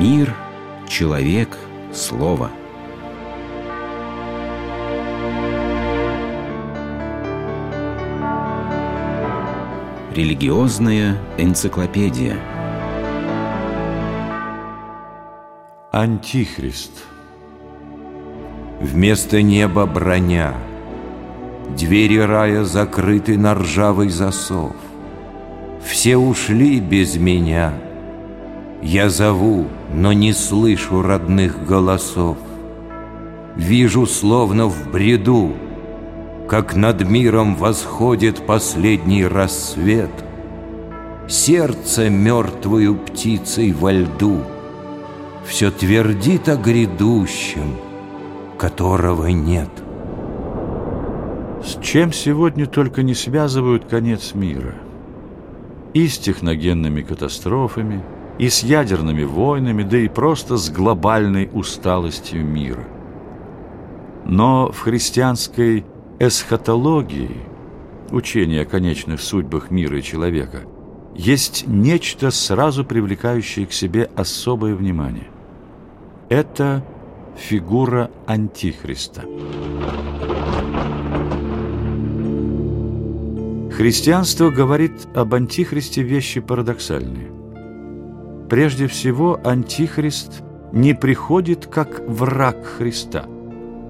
Мир, человек, слово. Религиозная энциклопедия. Антихрист. Вместо неба броня. Двери рая закрыты на ржавый засов. Все ушли без меня — я зову, но не слышу родных голосов. Вижу, словно в бреду, Как над миром восходит последний рассвет. Сердце мертвую птицей во льду Все твердит о грядущем, которого нет. С чем сегодня только не связывают конец мира? И с техногенными катастрофами – и с ядерными войнами, да и просто с глобальной усталостью мира. Но в христианской эсхатологии, учении о конечных судьбах мира и человека, есть нечто, сразу привлекающее к себе особое внимание. Это фигура Антихриста. Христианство говорит об Антихристе вещи парадоксальные. Прежде всего, Антихрист не приходит как враг Христа.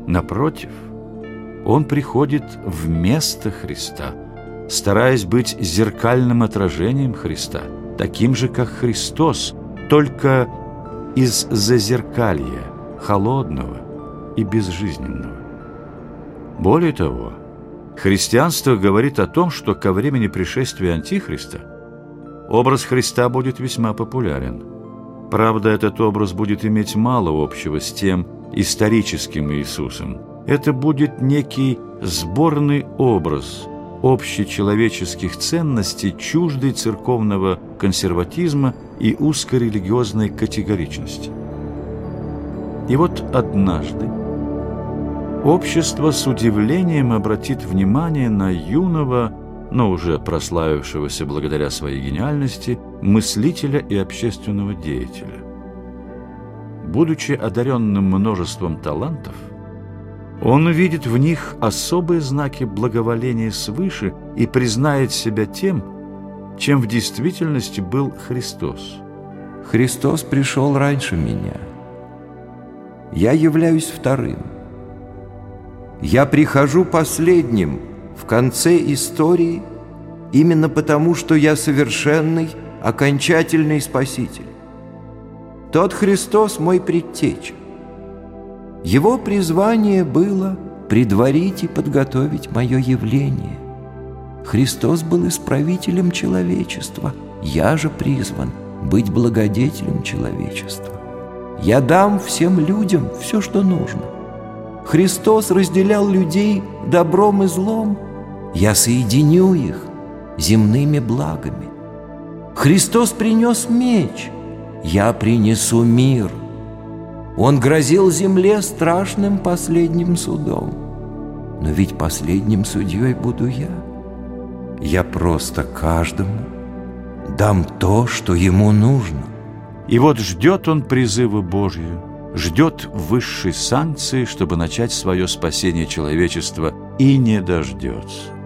Напротив, он приходит вместо Христа, стараясь быть зеркальным отражением Христа, таким же, как Христос, только из зазеркалья, холодного и безжизненного. Более того, христианство говорит о том, что ко времени пришествия Антихриста – образ Христа будет весьма популярен. Правда, этот образ будет иметь мало общего с тем историческим Иисусом. Это будет некий сборный образ общечеловеческих ценностей, чуждый церковного консерватизма и узкорелигиозной категоричности. И вот однажды общество с удивлением обратит внимание на юного но уже прославившегося благодаря своей гениальности мыслителя и общественного деятеля. Будучи одаренным множеством талантов, он увидит в них особые знаки благоволения свыше и признает себя тем, чем в действительности был Христос. Христос пришел раньше меня. Я являюсь вторым. Я прихожу последним – в конце истории именно потому, что я совершенный, окончательный Спаситель. Тот Христос мой предтеча. Его призвание было предварить и подготовить мое явление. Христос был исправителем человечества, я же призван быть благодетелем человечества. Я дам всем людям все, что нужно. Христос разделял людей добром и злом – я соединю их земными благами. Христос принес меч, я принесу мир. Он грозил земле страшным последним судом. Но ведь последним судьей буду я. Я просто каждому дам то, что ему нужно. И вот ждет он призыва Божию, ждет высшей санкции, чтобы начать свое спасение человечества, и не дождется.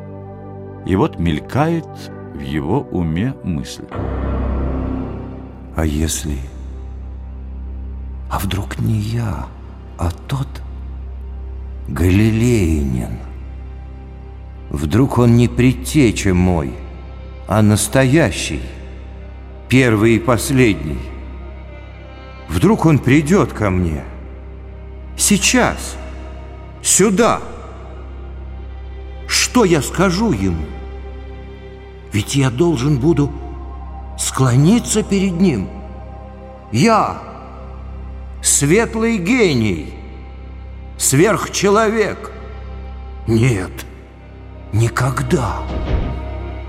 И вот мелькает в его уме мысль. А если... А вдруг не я, а тот Галилеянин? Вдруг он не предтеча мой, а настоящий, первый и последний? Вдруг он придет ко мне? Сейчас, сюда. Что я скажу ему? Ведь я должен буду склониться перед ним. Я, светлый гений, сверхчеловек. Нет, никогда.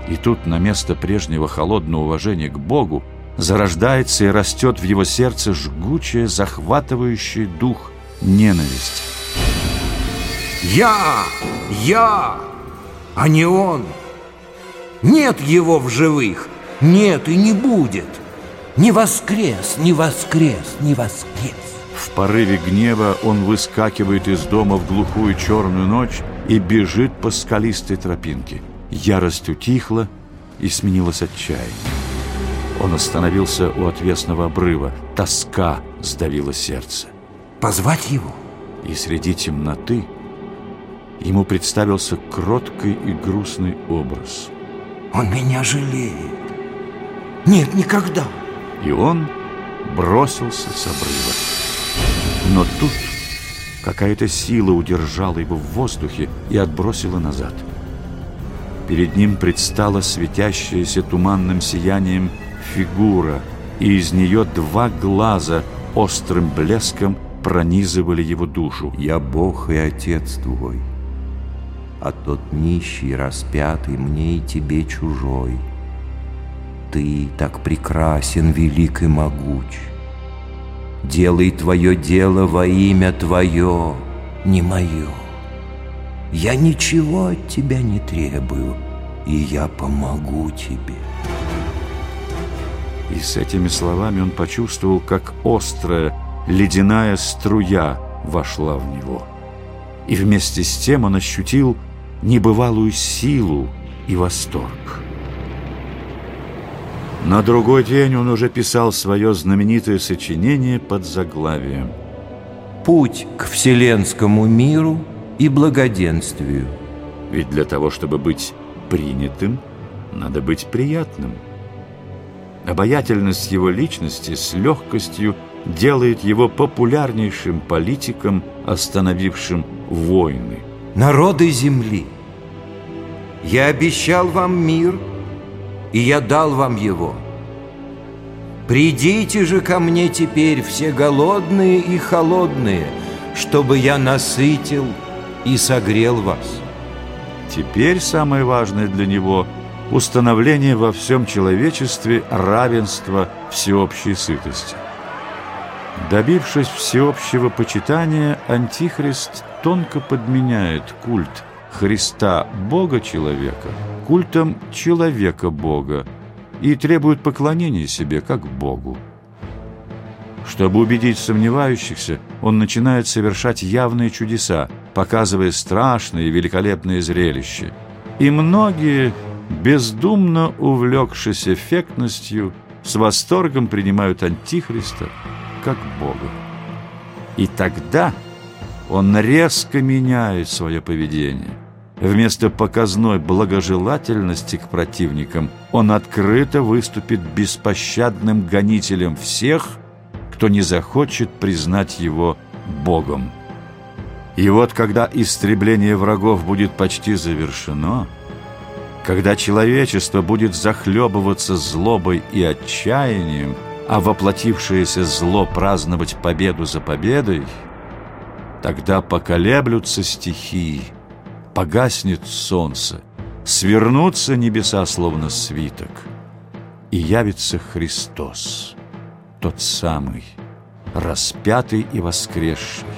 И тут на место прежнего холодного уважения к Богу зарождается и растет в его сердце жгучая, захватывающий дух ненависть. Я, я, а не он. Нет его в живых, нет и не будет. Не воскрес, не воскрес, не воскрес. В порыве гнева он выскакивает из дома в глухую черную ночь и бежит по скалистой тропинке. Ярость утихла и сменилась отчаянием. Он остановился у отвесного обрыва. Тоска сдавила сердце. Позвать его? И среди темноты ему представился кроткий и грустный образ. Он меня жалеет. Нет, никогда. И он бросился с обрыва. Но тут какая-то сила удержала его в воздухе и отбросила назад. Перед ним предстала светящаяся туманным сиянием фигура, и из нее два глаза острым блеском пронизывали его душу. «Я Бог и Отец твой, а тот нищий, распятый, мне и тебе чужой. Ты так прекрасен, велик и могуч. Делай твое дело во имя твое, не мое. Я ничего от тебя не требую, и я помогу тебе». И с этими словами он почувствовал, как острая ледяная струя вошла в него. И вместе с тем он ощутил небывалую силу и восторг. На другой день он уже писал свое знаменитое сочинение под заглавием «Путь к вселенскому миру и благоденствию». Ведь для того, чтобы быть принятым, надо быть приятным. Обаятельность его личности с легкостью делает его популярнейшим политиком, остановившим войны. Народы земли, я обещал вам мир, и я дал вам его. Придите же ко мне теперь все голодные и холодные, чтобы я насытил и согрел вас. Теперь самое важное для него – установление во всем человечестве равенства всеобщей сытости. Добившись всеобщего почитания, Антихрист тонко подменяет культ Христа Бога-человека культом человека-Бога и требует поклонения себе как Богу. Чтобы убедить сомневающихся, он начинает совершать явные чудеса, показывая страшные и великолепные зрелища. И многие, бездумно увлекшись эффектностью, с восторгом принимают Антихриста как Бога. И тогда он резко меняет свое поведение. Вместо показной благожелательности к противникам он открыто выступит беспощадным гонителем всех, кто не захочет признать его Богом. И вот когда истребление врагов будет почти завершено, когда человечество будет захлебываться злобой и отчаянием, а воплотившееся зло праздновать победу за победой, тогда поколеблются стихии, погаснет солнце, свернутся небеса, словно свиток, и явится Христос, тот самый, распятый и воскресший,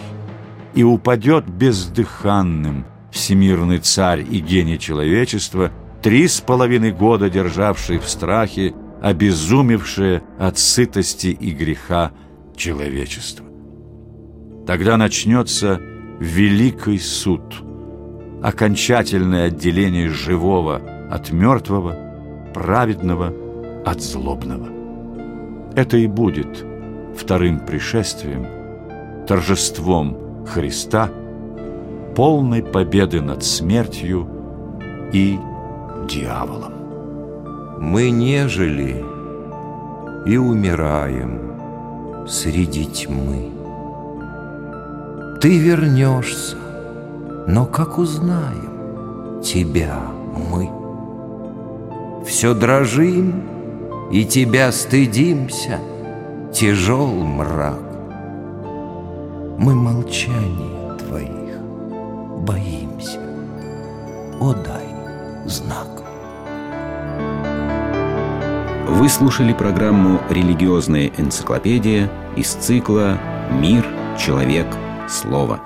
и упадет бездыханным всемирный царь и гений человечества, три с половиной года державший в страхе обезумевшее от сытости и греха человечество. Тогда начнется великий суд, окончательное отделение живого от мертвого, праведного от злобного. Это и будет вторым пришествием, торжеством Христа, полной победы над смертью и дьяволом. Мы нежели и умираем среди тьмы. Ты вернешься, но как узнаем тебя мы? Все дрожим и тебя стыдимся, тяжел мрак. Мы молчание твоих боимся, о дай знак. Вы слушали программу «Религиозная энциклопедия» из цикла «Мир, человек, слово».